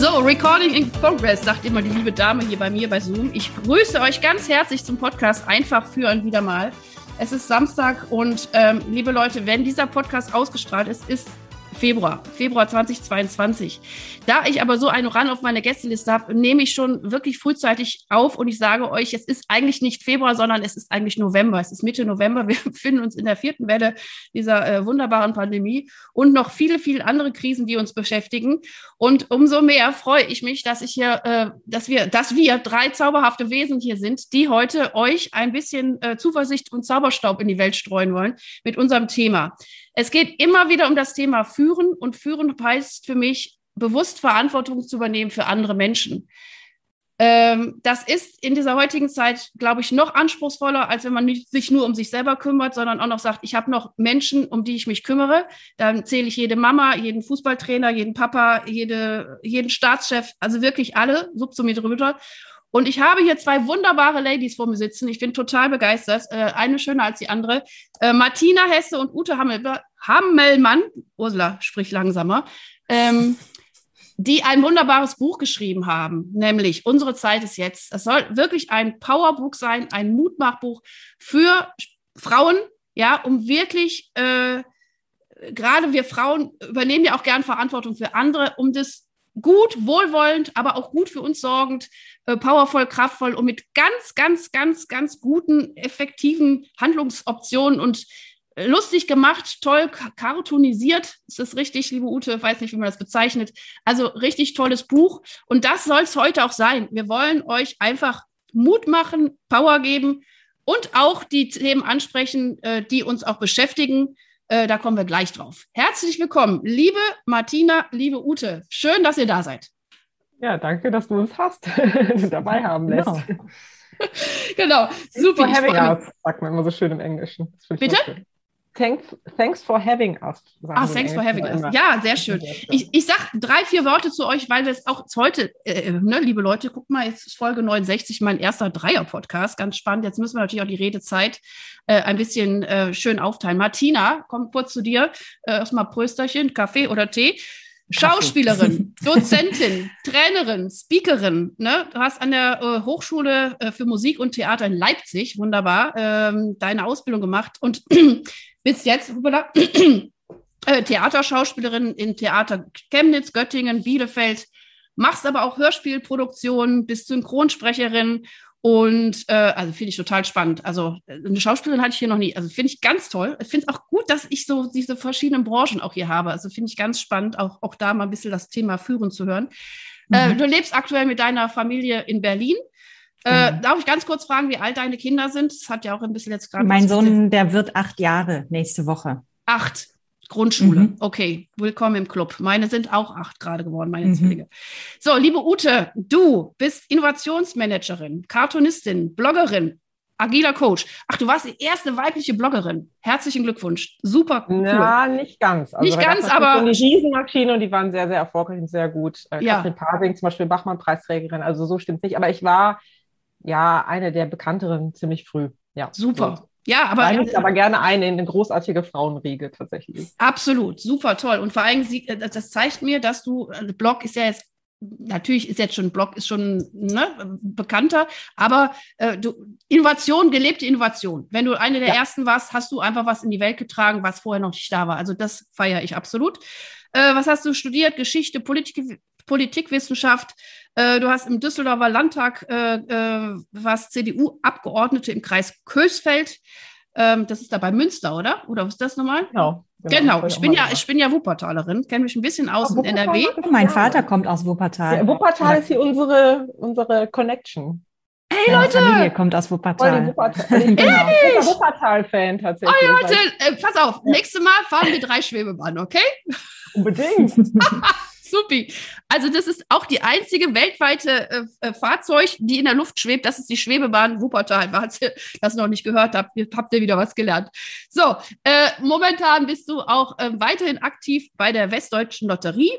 So, Recording in Progress, sagt immer die liebe Dame hier bei mir bei Zoom. Ich grüße euch ganz herzlich zum Podcast Einfach führen wieder mal. Es ist Samstag und ähm, liebe Leute, wenn dieser Podcast ausgestrahlt ist, ist Februar, Februar 2022. Da ich aber so einen Run auf meine Gästeliste habe, nehme ich schon wirklich frühzeitig auf und ich sage euch, es ist eigentlich nicht Februar, sondern es ist eigentlich November. Es ist Mitte November. Wir befinden uns in der vierten Welle dieser äh, wunderbaren Pandemie und noch viele, viele andere Krisen, die uns beschäftigen. Und umso mehr freue ich mich, dass ich hier, äh, dass wir, dass wir drei zauberhafte Wesen hier sind, die heute euch ein bisschen äh, Zuversicht und Zauberstaub in die Welt streuen wollen mit unserem Thema. Es geht immer wieder um das Thema Führen und Führen heißt für mich, bewusst Verantwortung zu übernehmen für andere Menschen. Ähm, das ist in dieser heutigen Zeit, glaube ich, noch anspruchsvoller, als wenn man sich nur um sich selber kümmert, sondern auch noch sagt, ich habe noch Menschen, um die ich mich kümmere. Dann zähle ich jede Mama, jeden Fußballtrainer, jeden Papa, jede, jeden Staatschef, also wirklich alle, subsumiert drüber. Und ich habe hier zwei wunderbare Ladies vor mir sitzen. Ich bin total begeistert. Äh, eine schöner als die andere. Äh, Martina Hesse und Ute Hammel Hammelmann. Ursula, sprich langsamer. Ähm, die ein wunderbares Buch geschrieben haben, nämlich Unsere Zeit ist jetzt. Es soll wirklich ein Powerbuch sein, ein Mutmachbuch für Frauen, ja, um wirklich, äh, gerade wir Frauen übernehmen ja auch gern Verantwortung für andere, um das gut, wohlwollend, aber auch gut für uns sorgend, äh, powervoll, kraftvoll und mit ganz, ganz, ganz, ganz guten, effektiven Handlungsoptionen und äh, lustig gemacht, toll cartoonisiert. Ist das richtig, liebe Ute? Weiß nicht, wie man das bezeichnet. Also richtig tolles Buch. Und das soll es heute auch sein. Wir wollen euch einfach Mut machen, Power geben und auch die Themen ansprechen, äh, die uns auch beschäftigen. Äh, da kommen wir gleich drauf. Herzlich willkommen, liebe Martina, liebe Ute. Schön, dass ihr da seid. Ja, danke, dass du uns hast, dabei haben lässt. Genau, genau. super. Having us, sagt man immer so schön im Englischen. Bitte? Thanks, thanks for having us. Ah, thanks for having us. Ja, sehr schön. Ich, ich sage drei, vier Worte zu euch, weil wir es auch heute, äh, ne, liebe Leute, guck mal, jetzt ist Folge 69, mein erster Dreier-Podcast. Ganz spannend. Jetzt müssen wir natürlich auch die Redezeit äh, ein bisschen äh, schön aufteilen. Martina, komm kurz zu dir. Äh, erstmal Prösterchen, Kaffee oder Tee. Schauspielerin, Dozentin, Trainerin, Speakerin. Ne? Du hast an der äh, Hochschule äh, für Musik und Theater in Leipzig, wunderbar, ähm, deine Ausbildung gemacht und bist jetzt äh, Theaterschauspielerin in Theater Chemnitz, Göttingen, Bielefeld, machst aber auch Hörspielproduktionen, bist Synchronsprecherin und äh, also finde ich total spannend. Also eine Schauspielerin hatte ich hier noch nie. Also finde ich ganz toll. Ich finde es auch gut, dass ich so diese verschiedenen Branchen auch hier habe. Also finde ich ganz spannend, auch, auch da mal ein bisschen das Thema Führen zu hören. Äh, mhm. Äh, du lebst aktuell mit deiner Familie in Berlin. Äh, mhm. Darf ich ganz kurz fragen, wie alt deine Kinder sind? Das hat ja auch ein bisschen jetzt gerade. Mein Sohn, der wird acht Jahre nächste Woche. Acht. Grundschule. Mhm. Okay, willkommen im Club. Meine sind auch acht gerade geworden, meine mhm. Zwillinge. So, liebe Ute, du bist Innovationsmanagerin, Cartoonistin, Bloggerin, agiler Coach. Ach, du warst die erste weibliche Bloggerin. Herzlichen Glückwunsch. Super cool. Ja, nicht ganz. Also, nicht ganz, aber. Die Riesenmaschine und die waren sehr, sehr erfolgreich und sehr gut. Äh, ja. Katrin Pasing zum Beispiel, Bachmann-Preisträgerin. Also so stimmt nicht. Aber ich war ja eine der bekannteren ziemlich früh. Ja. Super. So. Ja, aber. Rein ich aber gerne ein in eine großartige Frauenriege tatsächlich. Absolut, super toll. Und vor allem, äh, das zeigt mir, dass du, also Blog ist ja jetzt natürlich ist jetzt schon Blog ist schon ne, bekannter, aber äh, du, Innovation, gelebte Innovation. Wenn du eine der ja. ersten warst, hast du einfach was in die Welt getragen, was vorher noch nicht da war. Also das feiere ich absolut. Äh, was hast du studiert? Geschichte, Politik, Politikwissenschaft. Äh, du hast im Düsseldorfer Landtag äh, äh, was CDU-Abgeordnete im Kreis Kösfeld. Ähm, das ist da bei Münster, oder? Oder was ist das nochmal? Genau. Genau, genau. ich bin ja, ich bin ja Wuppertalerin, kenne mich ein bisschen aus in NRW. Mein Vater kommt aus Wuppertal. Ja, Wuppertal ist hier unsere, unsere Connection. Hey Leute! Meine Familie kommt aus Wuppertal. Wuppertal. Ich bin ein Wuppertal-Fan tatsächlich. Oh Leute, äh, pass auf, nächstes Mal fahren wir drei Schwebebahnen, okay? Unbedingt. Supi. Also das ist auch die einzige weltweite äh, äh, Fahrzeug, die in der Luft schwebt. Das ist die Schwebebahn Wuppertal. Falls ihr das noch nicht gehört habt, habt ihr wieder was gelernt. So, äh, momentan bist du auch äh, weiterhin aktiv bei der Westdeutschen Lotterie.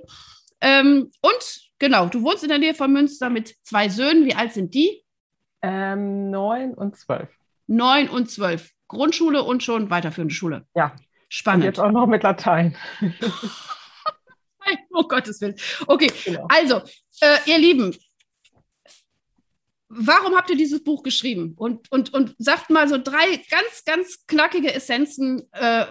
Ähm, und genau, du wohnst in der Nähe von Münster mit zwei Söhnen. Wie alt sind die? Ähm, neun und zwölf. Neun und zwölf. Grundschule und schon weiterführende Schule. Ja. Spannend. Und jetzt auch noch mit Latein. oh Gottes Willen. Okay, genau. also, äh, ihr Lieben, warum habt ihr dieses Buch geschrieben? Und, und, und sagt mal so drei ganz, ganz knackige Essenzen, äh,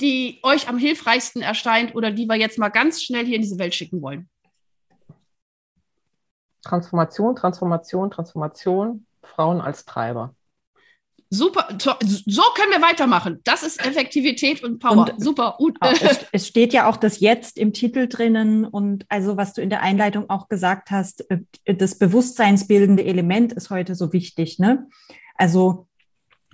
die euch am hilfreichsten erscheint oder die wir jetzt mal ganz schnell hier in diese Welt schicken wollen. Transformation, Transformation, Transformation, Frauen als Treiber. Super, so können wir weitermachen. Das ist Effektivität und Power. Und, Super. Es, es, steht ja auch das Jetzt im Titel drinnen und also was du in der Einleitung auch gesagt hast, äh, das bewusstseinsbildende Element ist heute so wichtig. Ne? Also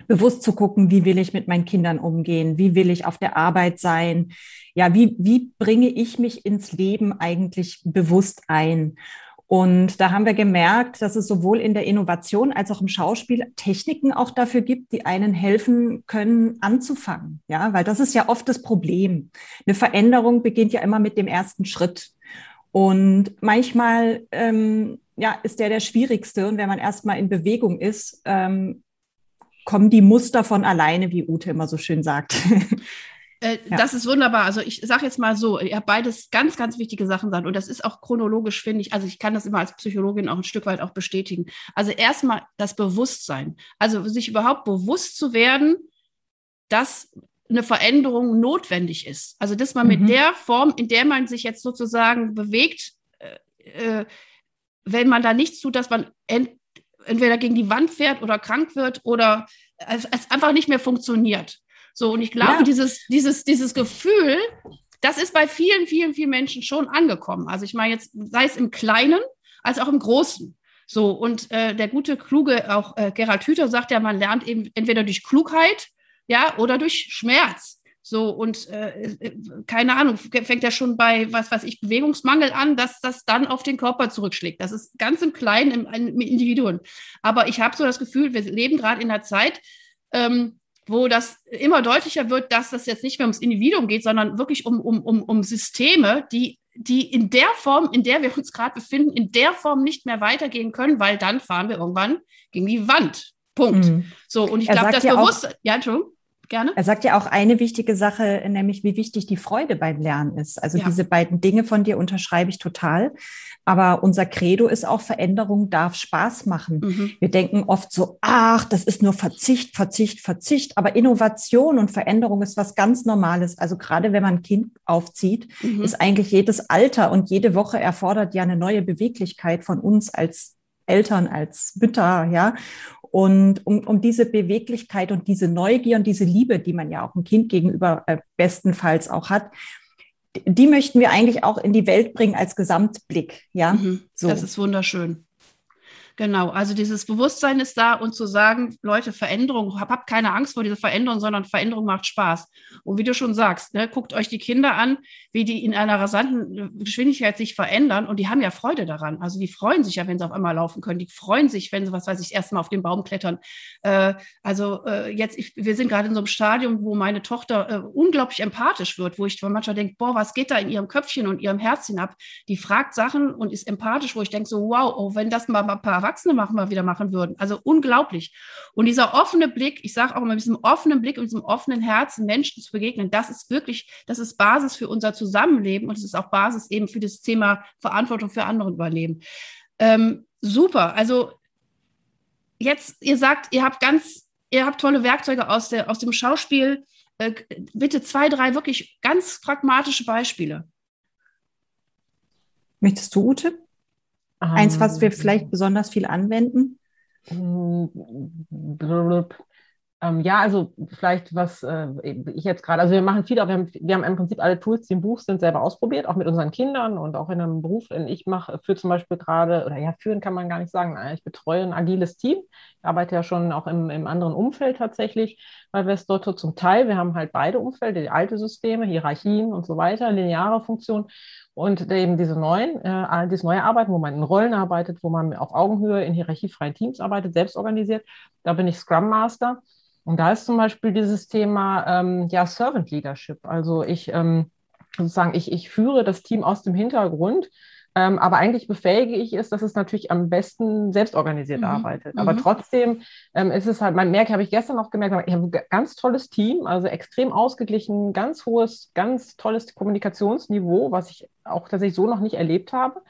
bewusst zu gucken, wie will ich mit meinen Kindern umgehen, wie will ich auf der Arbeit sein, ja, wie, wie bringe ich mich ins Leben eigentlich bewusst ein? Und da haben wir gemerkt, dass es sowohl in der Innovation als auch im Schauspiel Techniken auch dafür gibt, die einen helfen können, anzufangen. Ja, weil das ist ja oft das Problem. Eine Veränderung beginnt ja immer mit dem ersten Schritt. Und manchmal ähm, ja, ist der der schwierigste. Und wenn man erstmal in Bewegung ist, ähm, kommen die Muster von alleine, wie Ute immer so schön sagt. Äh, ja. Das ist wunderbar. Also ich sage jetzt mal so, ihr habt beides ganz, ganz wichtige Sachen gesagt. Und das ist auch chronologisch, finde ich. Also ich kann das immer als Psychologin auch ein Stück weit auch bestätigen. Also erstmal das Bewusstsein. Also sich überhaupt bewusst zu werden, dass eine Veränderung notwendig ist. Also dass man mhm. mit der Form, in der man sich jetzt sozusagen bewegt, äh, äh, wenn man da nichts tut, dass man ent entweder gegen die Wand fährt oder krank wird oder es, es einfach nicht mehr funktioniert. So, und ich glaube, ja. dieses, dieses, dieses Gefühl, das ist bei vielen, vielen, vielen Menschen schon angekommen. Also ich meine jetzt, sei es im Kleinen als auch im Großen. So, und äh, der gute, kluge, auch äh, Gerald Hüther sagt ja, man lernt eben entweder durch Klugheit, ja, oder durch Schmerz. So, und äh, äh keine Ahnung, fängt ja schon bei, was weiß ich, Bewegungsmangel an, dass das dann auf den Körper zurückschlägt. Das ist ganz im Kleinen, im, im Individuum. Aber ich habe so das Gefühl, wir leben gerade in einer Zeit, ähm, wo das immer deutlicher wird, dass das jetzt nicht mehr ums Individuum geht, sondern wirklich um, um, um, um Systeme, die, die in der Form, in der wir uns gerade befinden, in der Form nicht mehr weitergehen können, weil dann fahren wir irgendwann gegen die Wand. Punkt. Mhm. So, und ich glaube, das Bewusstsein. Ja, Entschuldigung. Gerne. Er sagt ja auch eine wichtige Sache, nämlich wie wichtig die Freude beim Lernen ist. Also ja. diese beiden Dinge von dir unterschreibe ich total. Aber unser Credo ist auch, Veränderung darf Spaß machen. Mhm. Wir denken oft so, ach, das ist nur Verzicht, Verzicht, Verzicht. Aber Innovation und Veränderung ist was ganz Normales. Also gerade wenn man ein Kind aufzieht, mhm. ist eigentlich jedes Alter und jede Woche erfordert ja eine neue Beweglichkeit von uns als Eltern, als Mütter, ja. Und um, um diese Beweglichkeit und diese Neugier und diese Liebe, die man ja auch ein Kind gegenüber äh, bestenfalls auch hat, die möchten wir eigentlich auch in die Welt bringen als Gesamtblick. Ja, mhm, so. Das ist wunderschön. Genau, also dieses Bewusstsein ist da und zu sagen, Leute, Veränderung, habt hab keine Angst vor dieser Veränderung, sondern Veränderung macht Spaß. Und wie du schon sagst, ne, guckt euch die Kinder an, wie die in einer rasanten äh, Geschwindigkeit sich verändern und die haben ja Freude daran. Also die freuen sich ja, wenn sie auf einmal laufen können. Die freuen sich, wenn sie, was weiß ich, erstmal auf den Baum klettern. Äh, also äh, jetzt, ich, wir sind gerade in so einem Stadium, wo meine Tochter äh, unglaublich empathisch wird, wo ich manchmal denke, boah, was geht da in ihrem Köpfchen und ihrem Herzchen ab? Die fragt Sachen und ist empathisch, wo ich denke so, wow, oh, wenn das mal ein paar Erwachsene machen, mal wieder machen würden. Also unglaublich. Und dieser offene Blick, ich sage auch immer, mit diesem offenen Blick und diesem offenen Herzen Menschen zu begegnen, das ist wirklich, das ist Basis für unser Zusammenleben und es ist auch Basis eben für das Thema Verantwortung für andere überleben. Ähm, super. Also jetzt, ihr sagt, ihr habt ganz, ihr habt tolle Werkzeuge aus, der, aus dem Schauspiel. Äh, bitte zwei, drei wirklich ganz pragmatische Beispiele. Möchtest du, Ute? Eins, was wir vielleicht besonders viel anwenden? Ähm, ja, also vielleicht was äh, ich jetzt gerade, also wir machen viel, aber wir haben, wir haben im Prinzip alle Tools, die im Buch sind, selber ausprobiert, auch mit unseren Kindern und auch in einem Beruf, den ich mache, für zum Beispiel gerade, oder ja, führen kann man gar nicht sagen, ich betreue ein agiles Team. Ich arbeite ja schon auch im, im anderen Umfeld tatsächlich bei Westdotto zum Teil. Wir haben halt beide Umfelder, die alte Systeme, Hierarchien und so weiter, lineare Funktionen und eben diese neuen, äh, dieses neue Arbeiten, wo man in Rollen arbeitet, wo man auf Augenhöhe in hierarchiefreien Teams arbeitet, selbst organisiert. Da bin ich Scrum Master. Und da ist zum Beispiel dieses Thema ähm, ja, Servant Leadership. Also ich ähm, sozusagen, ich, ich führe das Team aus dem Hintergrund, ähm, aber eigentlich befähige ich es, dass es natürlich am besten selbst organisiert mhm. arbeitet. Aber mhm. trotzdem ähm, ist es halt, man merkt, habe ich gestern noch gemerkt, ich habe ein ganz tolles Team, also extrem ausgeglichen, ganz hohes, ganz tolles Kommunikationsniveau, was ich auch tatsächlich so noch nicht erlebt habe.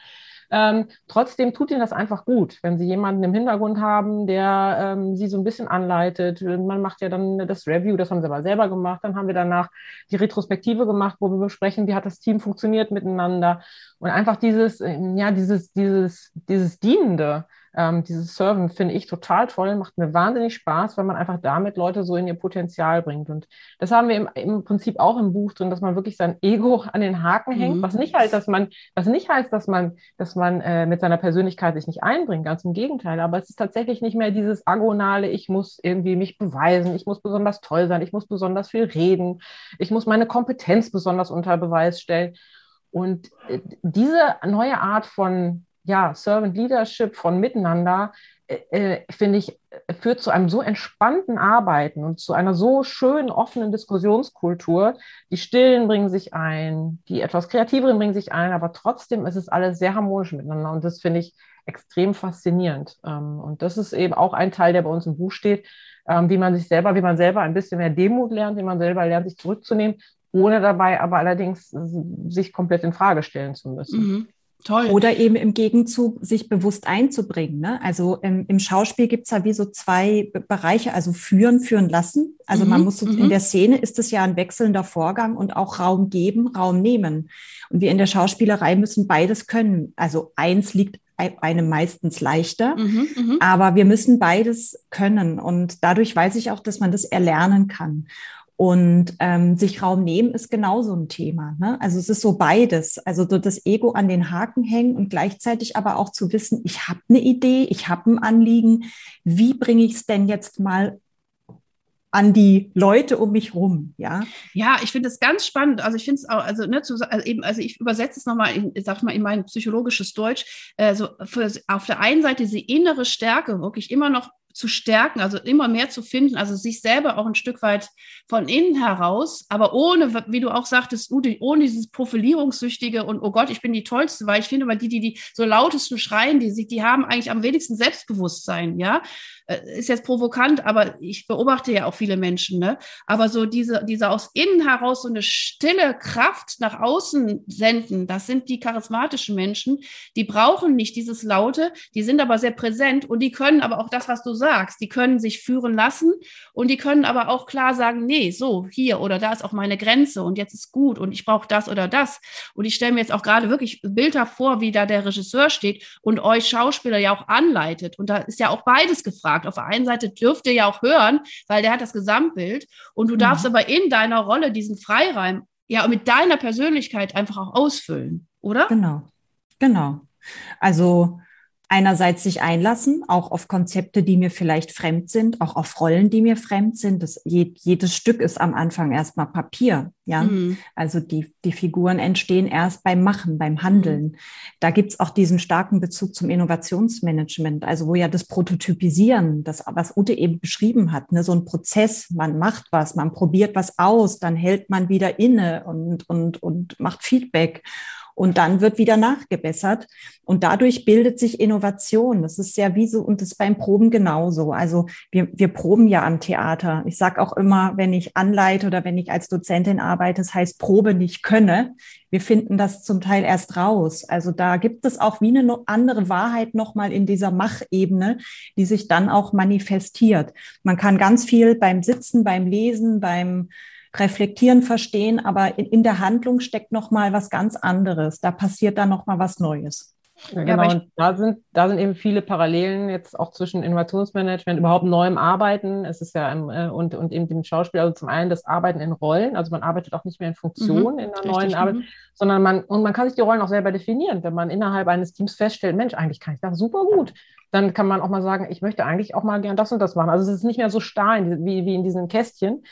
Ähm, trotzdem tut ihnen das einfach gut, wenn sie jemanden im Hintergrund haben, der ähm, sie so ein bisschen anleitet. Man macht ja dann das Review, das haben sie aber selber gemacht. Dann haben wir danach die Retrospektive gemacht, wo wir besprechen, wie hat das Team funktioniert miteinander. Und einfach dieses, ja, dieses, dieses, dieses Dienende, ähm, dieses Serven finde ich total toll, macht mir wahnsinnig Spaß, weil man einfach damit Leute so in ihr Potenzial bringt. Und das haben wir im, im Prinzip auch im Buch drin, dass man wirklich sein Ego an den Haken hängt, mhm. was nicht heißt, dass man, was nicht heißt, dass man, dass man äh, mit seiner Persönlichkeit sich nicht einbringt, ganz im Gegenteil. Aber es ist tatsächlich nicht mehr dieses agonale, ich muss irgendwie mich beweisen, ich muss besonders toll sein, ich muss besonders viel reden, ich muss meine Kompetenz besonders unter Beweis stellen. Und äh, diese neue Art von ja, Servant Leadership, von Miteinander, äh, äh, finde ich, führt zu einem so entspannten Arbeiten und zu einer so schönen, offenen Diskussionskultur. Die Stillen bringen sich ein, die etwas Kreativeren bringen sich ein, aber trotzdem ist es alles sehr harmonisch miteinander und das finde ich extrem faszinierend. Ähm, und das ist eben auch ein Teil, der bei uns im Buch steht, ähm, wie man sich selber, wie man selber ein bisschen mehr Demut lernt, wie man selber lernt, sich zurückzunehmen, ohne dabei aber allerdings sich komplett in Frage stellen zu müssen. Mhm. Toll. Oder eben im Gegenzug sich bewusst einzubringen. Ne? Also im, im Schauspiel gibt es ja wie so zwei Bereiche, also führen, führen lassen. Also mhm, man muss in mhm. der Szene ist es ja ein wechselnder Vorgang und auch Raum geben, Raum nehmen. Und wir in der Schauspielerei müssen beides können. Also eins liegt einem meistens leichter, mhm, mhm, aber wir müssen beides können. Und dadurch weiß ich auch, dass man das erlernen kann. Und ähm, sich Raum nehmen ist genauso ein Thema. Ne? Also es ist so beides. Also so das Ego an den Haken hängen und gleichzeitig aber auch zu wissen, ich habe eine Idee, ich habe ein Anliegen. Wie bringe ich es denn jetzt mal an die Leute um mich rum, ja. Ja, ich finde es ganz spannend. Also ich finde es auch, also, ne, zu, also eben, also ich übersetze es nochmal, in, sag mal, in mein psychologisches Deutsch. Also für, auf der einen Seite diese innere Stärke, wirklich immer noch zu stärken, also immer mehr zu finden, also sich selber auch ein Stück weit von innen heraus, aber ohne, wie du auch sagtest, Ute, ohne dieses Profilierungssüchtige und oh Gott, ich bin die Tollste, weil ich finde mal die, die die so lautesten schreien, die die haben eigentlich am wenigsten Selbstbewusstsein, ja. Äh, ist jetzt provokant, aber ich beobachte ja auch viele Menschen, ne? Aber so diese, diese aus innen heraus so eine stille Kraft nach außen senden, das sind die charismatischen Menschen, die brauchen nicht dieses Laute, die sind aber sehr präsent und die können aber auch das, was du sagst, die können sich führen lassen und die können aber auch klar sagen, nee, so, hier oder da ist auch meine Grenze und jetzt ist gut und ich brauche das oder das. Und ich stelle mir jetzt auch gerade wirklich Bilder vor, wie da der Regisseur steht und euch Schauspieler ja auch anleitet. Und da ist ja auch beides gefragt gefragt. Auf der einen Seite dürft ihr ja auch hören, weil der hat das Gesamtbild und du mhm. darfst aber in deiner Rolle diesen Freireim ja mit deiner Persönlichkeit einfach auch ausfüllen, oder? Genau, genau. Also einerseits sich einlassen, auch auf Konzepte, die mir vielleicht fremd sind, auch auf Rollen, die mir fremd sind. Das, je, jedes Stück ist am Anfang erstmal Papier. Ja, mhm. also die, die Figuren entstehen erst beim Machen, beim Handeln. Mhm. Da gibt's auch diesen starken Bezug zum Innovationsmanagement, also wo ja das Prototypisieren, das, was Ute eben beschrieben hat, ne, so ein Prozess, man macht was, man probiert was aus, dann hält man wieder inne und, und, und macht Feedback und dann wird wieder nachgebessert. Und dadurch bildet sich Innovation. Das ist ja wie so, und das beim Proben genauso. Also wir, wir proben ja am Theater. Ich sage auch immer, wenn ich anleite oder wenn ich als Dozentin arbeite, das heißt Probe nicht könne. Wir finden das zum Teil erst raus. Also da gibt es auch wie eine andere Wahrheit nochmal in dieser Machebene, die sich dann auch manifestiert. Man kann ganz viel beim Sitzen, beim Lesen, beim reflektieren, verstehen, aber in, in der Handlung steckt noch mal was ganz anderes. Da passiert dann noch mal was Neues. Ja, genau, ja, und da sind, da sind eben viele Parallelen jetzt auch zwischen Innovationsmanagement, überhaupt neuem Arbeiten. Es ist ja im, äh, und, und eben dem Schauspiel, also zum einen das Arbeiten in Rollen, also man arbeitet auch nicht mehr in Funktion mhm, in der neuen Arbeit, mhm. sondern man, und man kann sich die Rollen auch selber definieren. Wenn man innerhalb eines Teams feststellt, Mensch, eigentlich kann ich das super gut, dann kann man auch mal sagen, ich möchte eigentlich auch mal gern das und das machen. Also es ist nicht mehr so starr wie, wie in diesen Kästchen.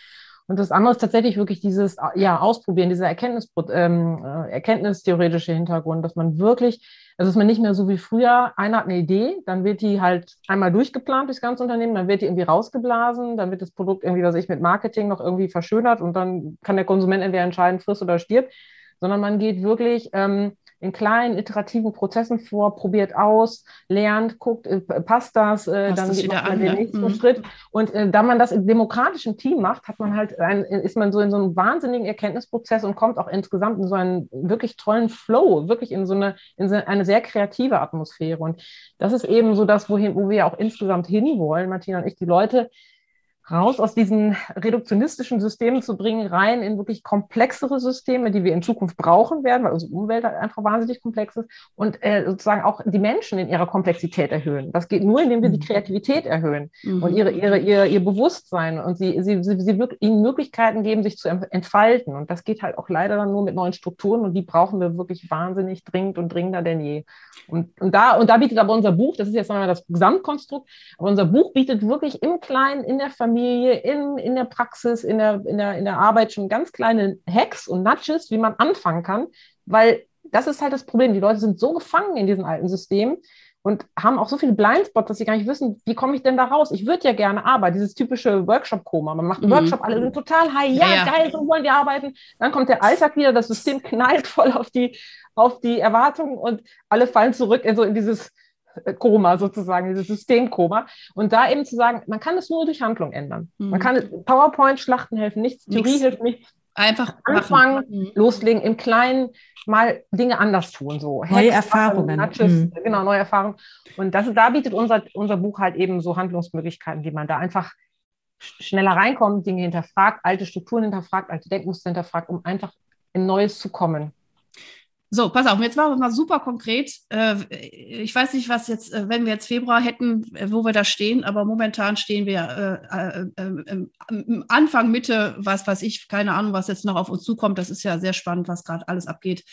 Und das andere ist tatsächlich wirklich dieses ja, Ausprobieren, dieser Erkenntnis, ähm, äh, erkenntnistheoretische Hintergrund, dass man wirklich also ist man nicht mehr so wie früher, einer hat eine Idee, dann wird die halt einmal durchgeplant durchs ganze Unternehmen, dann wird die irgendwie rausgeblasen, dann wird das Produkt irgendwie, was ich mit Marketing noch irgendwie verschönert und dann kann der Konsument entweder entscheiden, frisst oder stirbt, sondern man geht wirklich ähm, in kleinen iterativen Prozessen vor, probiert aus, lernt, guckt, äh, passt das, äh, dann das geht man an, den nächsten mhm. Schritt. Und äh, da man das im demokratischen Team macht, hat man halt ein, ist man so in so einem wahnsinnigen Erkenntnisprozess und kommt auch insgesamt in so einen wirklich tollen Flow, wirklich in so eine, in so eine sehr kreative Atmosphäre. Und das ist eben so das, wohin, wo wir auch insgesamt hinwollen, Martina und ich, die Leute raus aus diesen reduktionistischen Systemen zu bringen, rein in wirklich komplexere Systeme, die wir in Zukunft brauchen werden, weil unsere Umwelt halt einfach wahnsinnig komplex ist und äh, sozusagen auch die Menschen in ihrer Komplexität erhöhen. Das geht nur, indem wir die mhm. Kreativität erhöhen mhm. und ihre, ihre, ihr, ihr Bewusstsein und sie, sie, sie, sie ihnen Möglichkeiten geben, sich zu entfalten. Und das geht halt auch leider dann nur mit neuen Strukturen und die brauchen wir wirklich wahnsinnig dringend und dringender denn je. Und, und, da, und da bietet aber unser Buch, das ist jetzt nochmal das Gesamtkonstrukt, aber unser Buch bietet wirklich im Kleinen, in der Familie, Familie, in, in der Praxis, in der, in, der, in der Arbeit schon ganz kleine Hacks und Nudges, wie man anfangen kann, weil das ist halt das Problem. Die Leute sind so gefangen in diesen alten Systemen und haben auch so viele Blindspots, dass sie gar nicht wissen, wie komme ich denn da raus? Ich würde ja gerne arbeiten, dieses typische Workshop-Koma. Man macht einen mhm. Workshop, alle sind total high, ja, ja, geil, so wollen wir arbeiten. Dann kommt der Alltag wieder, das System knallt voll auf die, auf die Erwartungen und alle fallen zurück in so in dieses Koma sozusagen, dieses Systemkoma. Und da eben zu sagen, man kann es nur durch Handlung ändern. Mhm. Man kann PowerPoint-Schlachten helfen nichts, Theorie nichts. hilft nichts. Einfach anfangen, mhm. loslegen, im Kleinen mal Dinge anders tun. So. Neue Hacks, Erfahrungen. Nudges, mhm. Genau, neue Erfahrungen. Und das, da bietet unser, unser Buch halt eben so Handlungsmöglichkeiten, wie man da einfach schneller reinkommt, Dinge hinterfragt, alte Strukturen hinterfragt, alte Denkmuster hinterfragt, um einfach in Neues zu kommen. So, pass auf, jetzt machen wir mal super konkret. Äh, ich weiß nicht, was jetzt, äh, wenn wir jetzt Februar hätten, äh, wo wir da stehen, aber momentan stehen wir Anfang, Mitte, was weiß ich, keine Ahnung, was jetzt noch auf uns zukommt. Das ist ja sehr spannend, was gerade alles abgeht.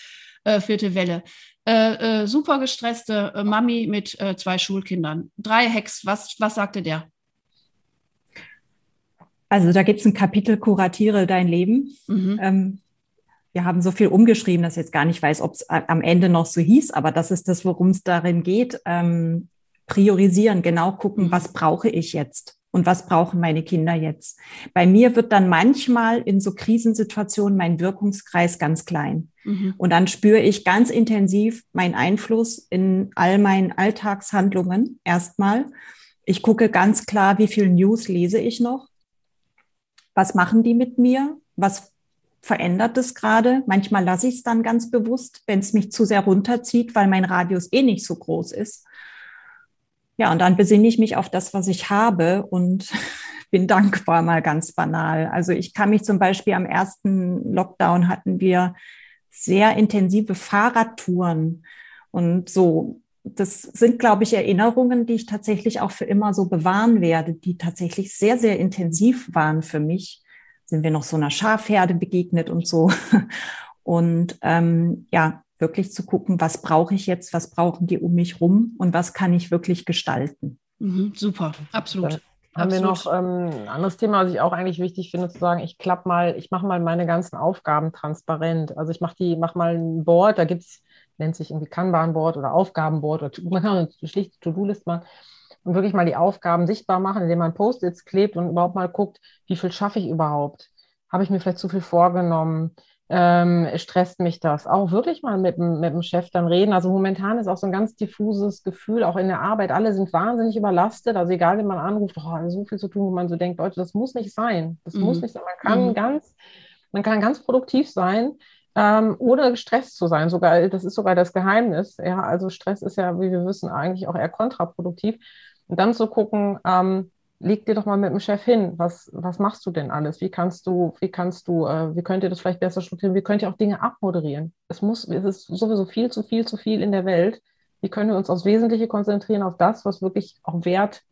Vierte Welle. Super gestresste Mami mit zwei Schulkindern. Drei Hacks, was, was sagte der? Also da gibt es ein Kapitel Kuratiere dein Leben. Mhm. Ähm, wir haben so viel umgeschrieben, dass ich jetzt gar nicht weiß, ob es am Ende noch so hieß, aber das ist das, worum es darin geht. Ähm, priorisieren, genau gucken, was brauche ich jetzt und was brauchen meine Kinder jetzt. Bei mir wird dann manchmal in so Krisensituationen mein Wirkungskreis ganz klein. Mhm. Und dann spüre ich ganz intensiv meinen Einfluss in all meinen Alltagshandlungen erstmal. Ich gucke ganz klar, wie viel News lese ich noch. Was machen die mit mir? Was verändert es gerade. Manchmal lasse ich es dann ganz bewusst, wenn es mich zu sehr runterzieht, weil mein Radius eh nicht so groß ist. Ja, und dann besinne ich mich auf das, was ich habe und bin dankbar, mal ganz banal. Also ich kann mich zum Beispiel am ersten Lockdown hatten wir sehr intensive Fahrradtouren und so. Das sind, glaube ich, Erinnerungen, die ich tatsächlich auch für immer so bewahren werde, die tatsächlich sehr, sehr intensiv waren für mich sind wir noch so einer Schafherde begegnet und so. Und ähm, ja, wirklich zu gucken, was brauche ich jetzt, was brauchen die um mich rum und was kann ich wirklich gestalten. Mhm, super, absolut. Da haben wir noch ähm, ein anderes Thema, was ich auch eigentlich wichtig finde, zu sagen, ich klappe mal, ich mache mal meine ganzen Aufgaben transparent. Also ich mache die, mache mal ein Board, da gibt es, nennt sich irgendwie Kanban-Board oder Aufgabenboard oder man kann eine schlichte To-Do-List machen und wirklich mal die Aufgaben sichtbar machen, indem man Post-its klebt und überhaupt mal guckt, wie viel schaffe ich überhaupt? Habe ich mir vielleicht zu viel vorgenommen? Ähm, stresst mich das? Auch wirklich mal mit, mit dem Chef dann reden. Also momentan ist auch so ein ganz diffuses Gefühl, auch in der Arbeit. Alle sind wahnsinnig überlastet. Also egal, wenn man anruft, oh, so viel zu tun, wo man so denkt, Leute, das muss nicht sein. Das mhm. muss nicht sein. Man kann mhm. ganz, man kann ganz produktiv sein, ähm, ohne gestresst zu sein. Sogar, das ist sogar das Geheimnis. Ja, also Stress ist ja, wie wir wissen, eigentlich auch eher kontraproduktiv. Und dann zu gucken, ähm, leg dir doch mal mit dem Chef hin, was, was machst du denn alles? Wie kannst du, wie kannst du, äh, wie könnt ihr das vielleicht besser strukturieren? Wie könnt ihr auch Dinge abmoderieren? Es muss, es ist sowieso viel zu viel zu viel in der Welt. wie können wir uns aufs Wesentliche konzentrieren, auf das, was wirklich auch Wert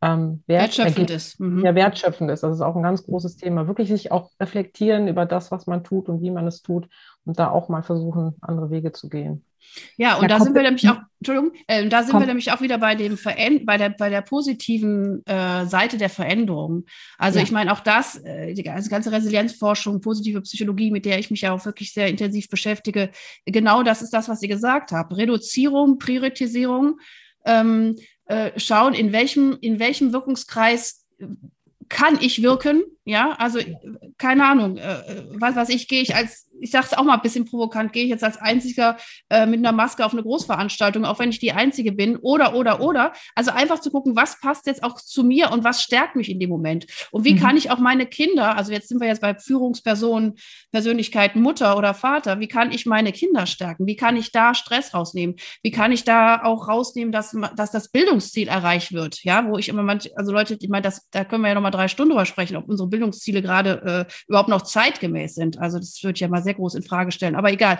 ähm, Wert wertschöpfend ist. Mhm. Ja, wertschöpfend ist. Das ist auch ein ganz großes Thema. Wirklich sich auch reflektieren über das, was man tut und wie man es tut und da auch mal versuchen, andere Wege zu gehen. Ja, und ja, da sind wir nämlich auch, Entschuldigung, äh, da sind komm. wir nämlich auch wieder bei dem Veränd bei der, bei der positiven äh, Seite der Veränderung. Also ja. ich meine, auch das, äh, die ganze Resilienzforschung, positive Psychologie, mit der ich mich ja auch wirklich sehr intensiv beschäftige, genau das ist das, was Sie gesagt haben. Reduzierung, Priorisierung, ähm, äh, schauen, in welchem, in welchem Wirkungskreis kann ich wirken, ja, also keine Ahnung, äh, was weiß ich, gehe ich als ich sage es auch mal ein bisschen provokant, gehe ich jetzt als Einziger äh, mit einer Maske auf eine Großveranstaltung, auch wenn ich die Einzige bin, oder, oder, oder. Also einfach zu gucken, was passt jetzt auch zu mir und was stärkt mich in dem Moment. Und wie mhm. kann ich auch meine Kinder, also jetzt sind wir jetzt bei Führungspersonen, Persönlichkeiten, Mutter oder Vater, wie kann ich meine Kinder stärken? Wie kann ich da Stress rausnehmen? Wie kann ich da auch rausnehmen, dass, dass das Bildungsziel erreicht wird? Ja, wo ich immer manch, also Leute, ich meine, das, da können wir ja nochmal drei Stunden drüber sprechen, ob unsere Bildungsziele gerade äh, überhaupt noch zeitgemäß sind. Also das wird ja mal sehr groß in Frage stellen, aber egal.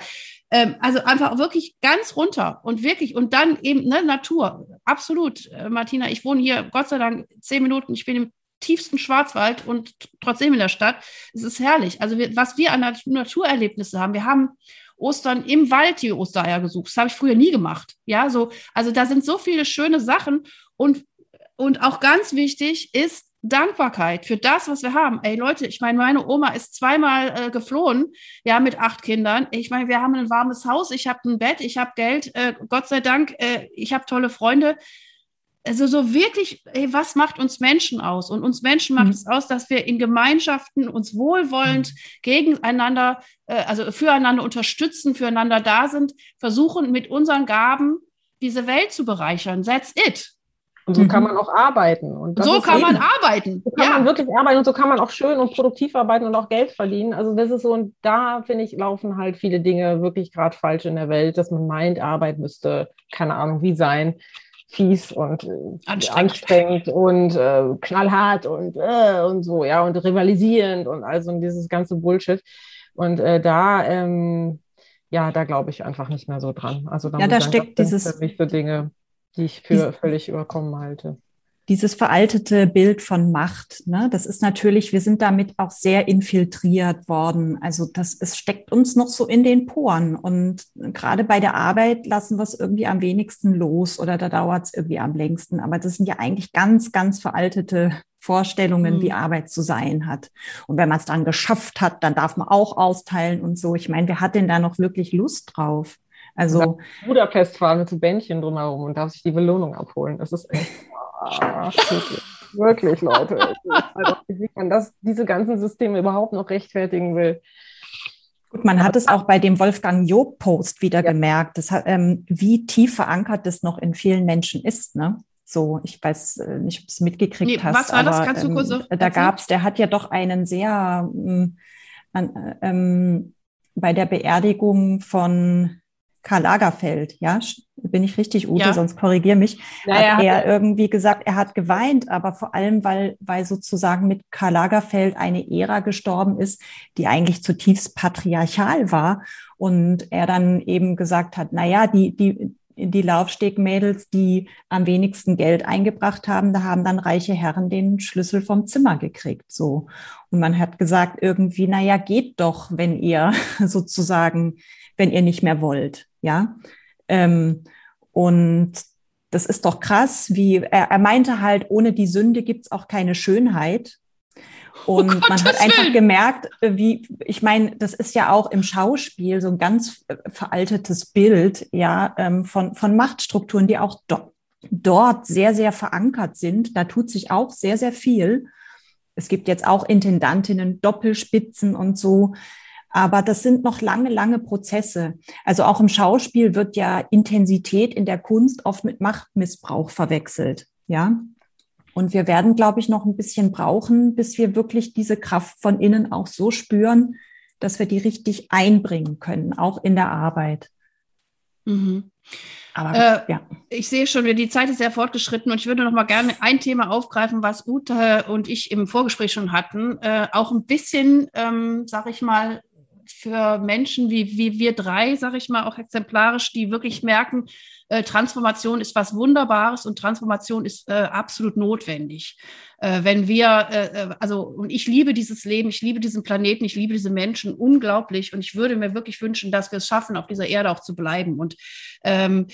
Ähm, also einfach wirklich ganz runter und wirklich und dann eben ne, Natur. Absolut, äh, Martina. Ich wohne hier Gott sei Dank zehn Minuten. Ich bin im tiefsten Schwarzwald und trotzdem in der Stadt. Es ist herrlich. Also wir, was wir an Naturerlebnisse haben, wir haben Ostern im Wald die Ostereier gesucht. Das habe ich früher nie gemacht. Ja, so, also da sind so viele schöne Sachen und, und auch ganz wichtig ist, Dankbarkeit für das, was wir haben. Ey Leute, ich meine, meine Oma ist zweimal äh, geflohen, ja, mit acht Kindern. Ich meine, wir haben ein warmes Haus, ich habe ein Bett, ich habe Geld, äh, Gott sei Dank, äh, ich habe tolle Freunde. Also so wirklich, ey, was macht uns Menschen aus? Und uns Menschen macht mhm. es aus, dass wir in Gemeinschaften uns wohlwollend mhm. gegeneinander, äh, also füreinander unterstützen, füreinander da sind, versuchen mit unseren Gaben diese Welt zu bereichern. That's it. Und so mhm. kann man auch arbeiten. Und so kann eben, man arbeiten. So kann ja. man wirklich arbeiten und so kann man auch schön und produktiv arbeiten und auch Geld verdienen. Also das ist so, und da finde ich, laufen halt viele Dinge wirklich gerade falsch in der Welt, dass man meint, Arbeit müsste, keine Ahnung, wie sein, fies und äh, anstrengend, anstrengend und äh, knallhart und, äh, und so, ja, und rivalisierend und also dieses ganze Bullshit. Und äh, da, ähm, ja, da glaube ich einfach nicht mehr so dran. Also da, ja, da steckt dieses für mich so Dinge die ich für völlig überkommen halte. Dieses veraltete Bild von Macht, ne, das ist natürlich, wir sind damit auch sehr infiltriert worden. Also das es steckt uns noch so in den Poren. Und gerade bei der Arbeit lassen wir es irgendwie am wenigsten los oder da dauert es irgendwie am längsten. Aber das sind ja eigentlich ganz, ganz veraltete Vorstellungen, mhm. wie Arbeit zu sein hat. Und wenn man es dann geschafft hat, dann darf man auch austeilen und so. Ich meine, wer hat denn da noch wirklich Lust drauf? Also Budapest fahren mit so Bändchen drumherum und darf sich die Belohnung abholen. Das ist echt ah, wirklich, Leute. Also, wie man das, diese ganzen Systeme überhaupt noch rechtfertigen will. Gut, man hat es auch bei dem Wolfgang Job-Post wieder ja. gemerkt, das hat, ähm, wie tief verankert das noch in vielen Menschen ist. Ne? So, ich weiß äh, nicht, ob du es mitgekriegt nee, hast. Was war aber, das? Kannst du kurz ähm, Da gab es, der hat ja doch einen sehr ähm, ähm, bei der Beerdigung von Karl Lagerfeld, ja, bin ich richtig, Ute, ja. sonst korrigier mich, naja, hat er irgendwie gesagt, er hat geweint, aber vor allem, weil, weil sozusagen mit Karl Lagerfeld eine Ära gestorben ist, die eigentlich zutiefst patriarchal war und er dann eben gesagt hat, na ja, die, die, die Laufstegmädels, die am wenigsten Geld eingebracht haben, da haben dann reiche Herren den Schlüssel vom Zimmer gekriegt, so. Und man hat gesagt irgendwie, na ja, geht doch, wenn ihr sozusagen, wenn ihr nicht mehr wollt. Ja. Ähm, und das ist doch krass, wie er, er meinte halt, ohne die Sünde gibt's auch keine Schönheit. Oh und oh man hat einfach gemerkt, wie, ich meine, das ist ja auch im Schauspiel so ein ganz veraltetes Bild, ja, ähm, von, von Machtstrukturen, die auch do dort sehr, sehr verankert sind. Da tut sich auch sehr, sehr viel. Es gibt jetzt auch Intendantinnen, Doppelspitzen und so. Aber das sind noch lange, lange Prozesse. Also auch im Schauspiel wird ja Intensität in der Kunst oft mit Machtmissbrauch verwechselt. Ja. Und wir werden, glaube ich, noch ein bisschen brauchen, bis wir wirklich diese Kraft von innen auch so spüren, dass wir die richtig einbringen können, auch in der Arbeit. Mhm. Aber, äh, ja. Ich sehe schon, die Zeit ist sehr fortgeschritten und ich würde noch mal gerne ein Thema aufgreifen, was Ute und ich im Vorgespräch schon hatten. Äh, auch ein bisschen, ähm, sag ich mal, für Menschen wie, wie wir drei, sage ich mal, auch exemplarisch, die wirklich merken, äh, Transformation ist was Wunderbares und Transformation ist äh, absolut notwendig. Äh, wenn wir, äh, äh, also, und ich liebe dieses Leben, ich liebe diesen Planeten, ich liebe diese Menschen unglaublich und ich würde mir wirklich wünschen, dass wir es schaffen, auf dieser Erde auch zu bleiben. Und ähm,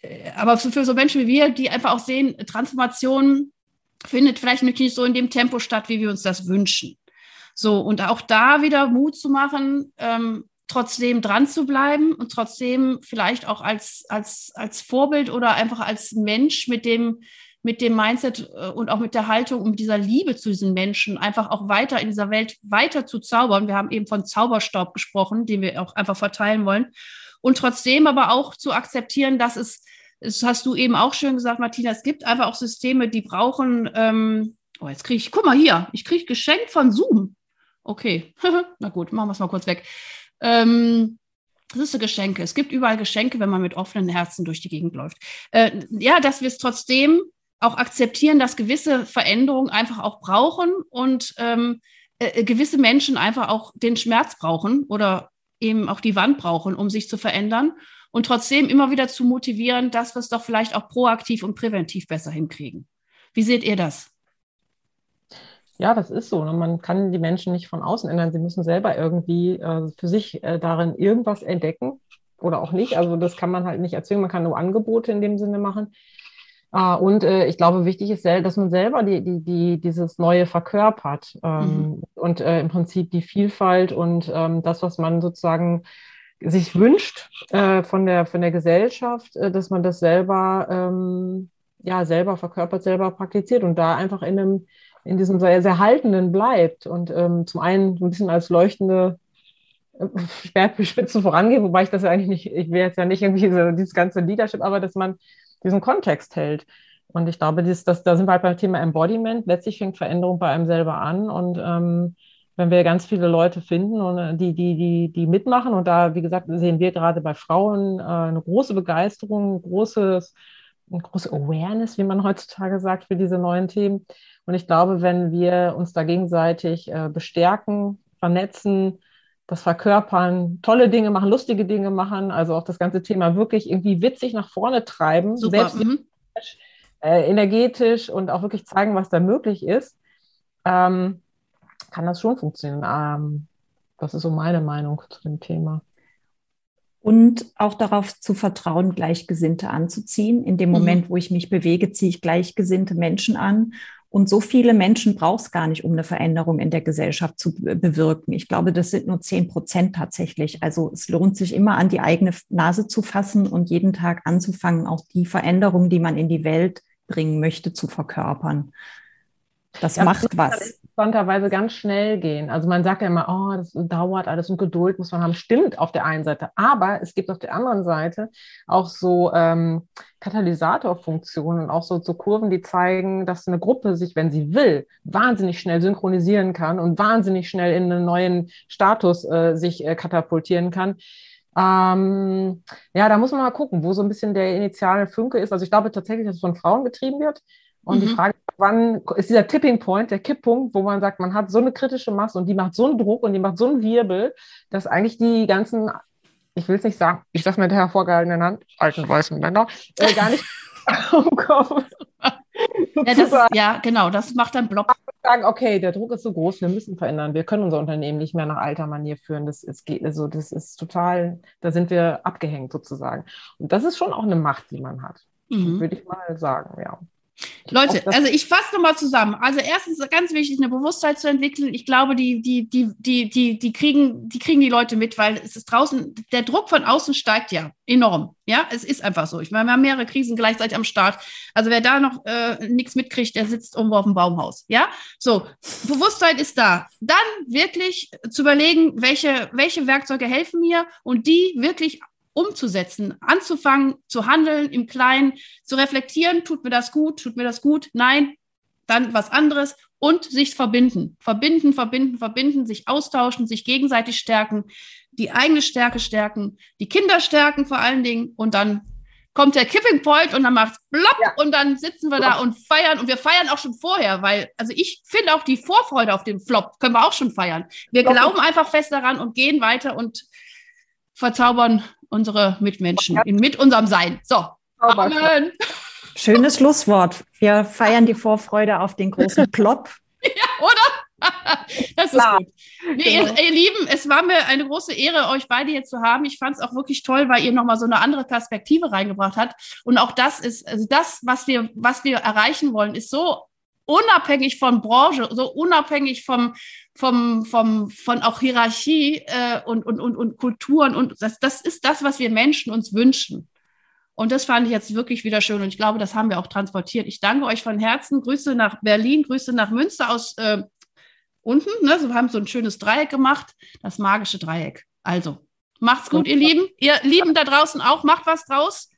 äh, aber für so Menschen wie wir, die einfach auch sehen, Transformation findet vielleicht nicht so in dem Tempo statt, wie wir uns das wünschen. So, und auch da wieder Mut zu machen, ähm, trotzdem dran zu bleiben und trotzdem vielleicht auch als, als, als Vorbild oder einfach als Mensch mit dem, mit dem Mindset äh, und auch mit der Haltung und dieser Liebe zu diesen Menschen einfach auch weiter in dieser Welt weiter zu zaubern. Wir haben eben von Zauberstaub gesprochen, den wir auch einfach verteilen wollen. Und trotzdem aber auch zu akzeptieren, dass es das hast du eben auch schön gesagt, Martina, es gibt einfach auch Systeme, die brauchen, ähm, oh, jetzt kriege ich, guck mal hier, ich kriege Geschenk von Zoom. Okay, na gut, machen wir es mal kurz weg. Ähm, das ist so Geschenke. Es gibt überall Geschenke, wenn man mit offenen Herzen durch die Gegend läuft. Äh, ja, dass wir es trotzdem auch akzeptieren, dass gewisse Veränderungen einfach auch brauchen und ähm, äh, gewisse Menschen einfach auch den Schmerz brauchen oder eben auch die Wand brauchen, um sich zu verändern und trotzdem immer wieder zu motivieren, dass wir es doch vielleicht auch proaktiv und präventiv besser hinkriegen. Wie seht ihr das? Ja, das ist so. Ne? Man kann die Menschen nicht von außen ändern. Sie müssen selber irgendwie äh, für sich äh, darin irgendwas entdecken oder auch nicht. Also das kann man halt nicht erzwingen. Man kann nur Angebote in dem Sinne machen. Uh, und äh, ich glaube, wichtig ist, dass man selber die, die, die, dieses Neue verkörpert ähm, mhm. und äh, im Prinzip die Vielfalt und ähm, das, was man sozusagen sich wünscht äh, von, der, von der Gesellschaft, äh, dass man das selber, ähm, ja, selber verkörpert, selber praktiziert und da einfach in, einem, in diesem sehr, sehr haltenden bleibt und ähm, zum einen ein bisschen als leuchtende äh, Spitze vorangeht, wobei ich das ja eigentlich nicht, ich will jetzt ja nicht irgendwie so dieses ganze Leadership, aber dass man diesen Kontext hält. Und ich glaube, das, das, da sind wir halt beim Thema Embodiment. Letztlich fängt Veränderung bei einem selber an und ähm, wenn wir ganz viele Leute finden und äh, die, die, die, die mitmachen. Und da, wie gesagt, sehen wir gerade bei Frauen äh, eine große Begeisterung, großes, eine große Awareness, wie man heutzutage sagt, für diese neuen Themen. Und ich glaube, wenn wir uns da gegenseitig äh, bestärken, vernetzen, das verkörpern, tolle Dinge machen, lustige Dinge machen, also auch das ganze Thema wirklich irgendwie witzig nach vorne treiben, Super. selbst mhm. äh, energetisch und auch wirklich zeigen, was da möglich ist. Ähm, kann das schon funktionieren. Ähm, das ist so meine Meinung zu dem Thema. Und auch darauf zu vertrauen, Gleichgesinnte anzuziehen. In dem mhm. Moment, wo ich mich bewege, ziehe ich gleichgesinnte Menschen an. Und so viele Menschen braucht es gar nicht, um eine Veränderung in der Gesellschaft zu bewirken. Ich glaube, das sind nur zehn Prozent tatsächlich. Also es lohnt sich immer an die eigene Nase zu fassen und jeden Tag anzufangen, auch die Veränderung, die man in die Welt bringen möchte, zu verkörpern. Das ja, macht was interessanterweise ganz schnell gehen. Also man sagt ja immer, oh, das dauert alles und Geduld muss man haben. Stimmt auf der einen Seite, aber es gibt auf der anderen Seite auch so ähm, Katalysatorfunktionen und auch so, so Kurven, die zeigen, dass eine Gruppe sich, wenn sie will, wahnsinnig schnell synchronisieren kann und wahnsinnig schnell in einen neuen Status äh, sich äh, katapultieren kann. Ähm, ja, da muss man mal gucken, wo so ein bisschen der initiale Funke ist. Also ich glaube tatsächlich, dass es von Frauen getrieben wird. Und mhm. die Frage, wann ist dieser Tipping Point, der Kipppunkt, wo man sagt, man hat so eine kritische Masse und die macht so einen Druck und die macht so einen Wirbel, dass eigentlich die ganzen, ich will es nicht sagen, ich sage mit der hervorgehaltenen Hand, alten weißen Männer, äh, gar nicht umkommen. ja, ist, ja, genau, das macht dann Block. Sagen, okay, der Druck ist so groß, wir müssen verändern, wir können unser Unternehmen nicht mehr nach alter Manier führen. Das ist, also, das ist total, da sind wir abgehängt sozusagen. Und das ist schon auch eine Macht, die man hat, mhm. würde ich mal sagen, ja. Leute, also ich fasse nochmal zusammen. Also erstens ganz wichtig, eine Bewusstheit zu entwickeln. Ich glaube, die, die, die, die, die, die, kriegen, die kriegen die Leute mit, weil es ist draußen, der Druck von außen steigt ja enorm. Ja, es ist einfach so. Ich meine, wir haben mehrere Krisen gleichzeitig am Start. Also wer da noch äh, nichts mitkriegt, der sitzt irgendwo auf dem Baumhaus. Ja, so, Bewusstheit ist da. Dann wirklich zu überlegen, welche, welche Werkzeuge helfen mir und die wirklich umzusetzen, anzufangen zu handeln im Kleinen, zu reflektieren, tut mir das gut, tut mir das gut, nein, dann was anderes und sich verbinden, verbinden, verbinden, verbinden, sich austauschen, sich gegenseitig stärken, die eigene Stärke stärken, die Kinder stärken vor allen Dingen und dann kommt der Kipping Point und dann macht's plopp ja. und dann sitzen wir da und feiern und wir feiern auch schon vorher, weil, also ich finde auch die Vorfreude auf den Flop können wir auch schon feiern. Wir Flop. glauben einfach fest daran und gehen weiter und verzaubern unsere Mitmenschen in, mit unserem Sein. So. Amen. Schönes Schlusswort. Wir feiern die Vorfreude auf den großen Plop. ja, oder? das ist Klar. gut. Nee, genau. ihr, ihr, Lieben, es war mir eine große Ehre, euch beide hier zu haben. Ich fand es auch wirklich toll, weil ihr nochmal so eine andere Perspektive reingebracht habt. Und auch das ist, also das, was wir, was wir erreichen wollen, ist so unabhängig von Branche, so unabhängig vom, vom, vom, von auch Hierarchie äh, und, und, und, und Kulturen. Und das, das ist das, was wir Menschen uns wünschen. Und das fand ich jetzt wirklich wieder schön und ich glaube, das haben wir auch transportiert. Ich danke euch von Herzen. Grüße nach Berlin, Grüße nach Münster aus äh, unten. Ne? So, wir haben so ein schönes Dreieck gemacht, das magische Dreieck. Also, macht's gut, ihr Lieben. Ihr Lieben da draußen auch, macht was draus.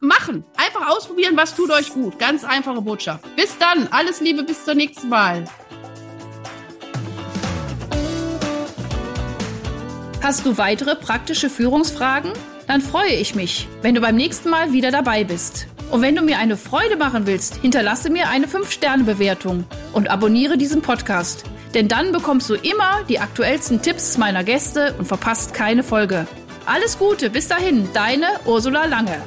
Machen. Einfach ausprobieren, was tut euch gut. Ganz einfache Botschaft. Bis dann. Alles Liebe, bis zum nächsten Mal. Hast du weitere praktische Führungsfragen? Dann freue ich mich, wenn du beim nächsten Mal wieder dabei bist. Und wenn du mir eine Freude machen willst, hinterlasse mir eine 5-Sterne-Bewertung und abonniere diesen Podcast. Denn dann bekommst du immer die aktuellsten Tipps meiner Gäste und verpasst keine Folge. Alles Gute, bis dahin, deine Ursula Lange.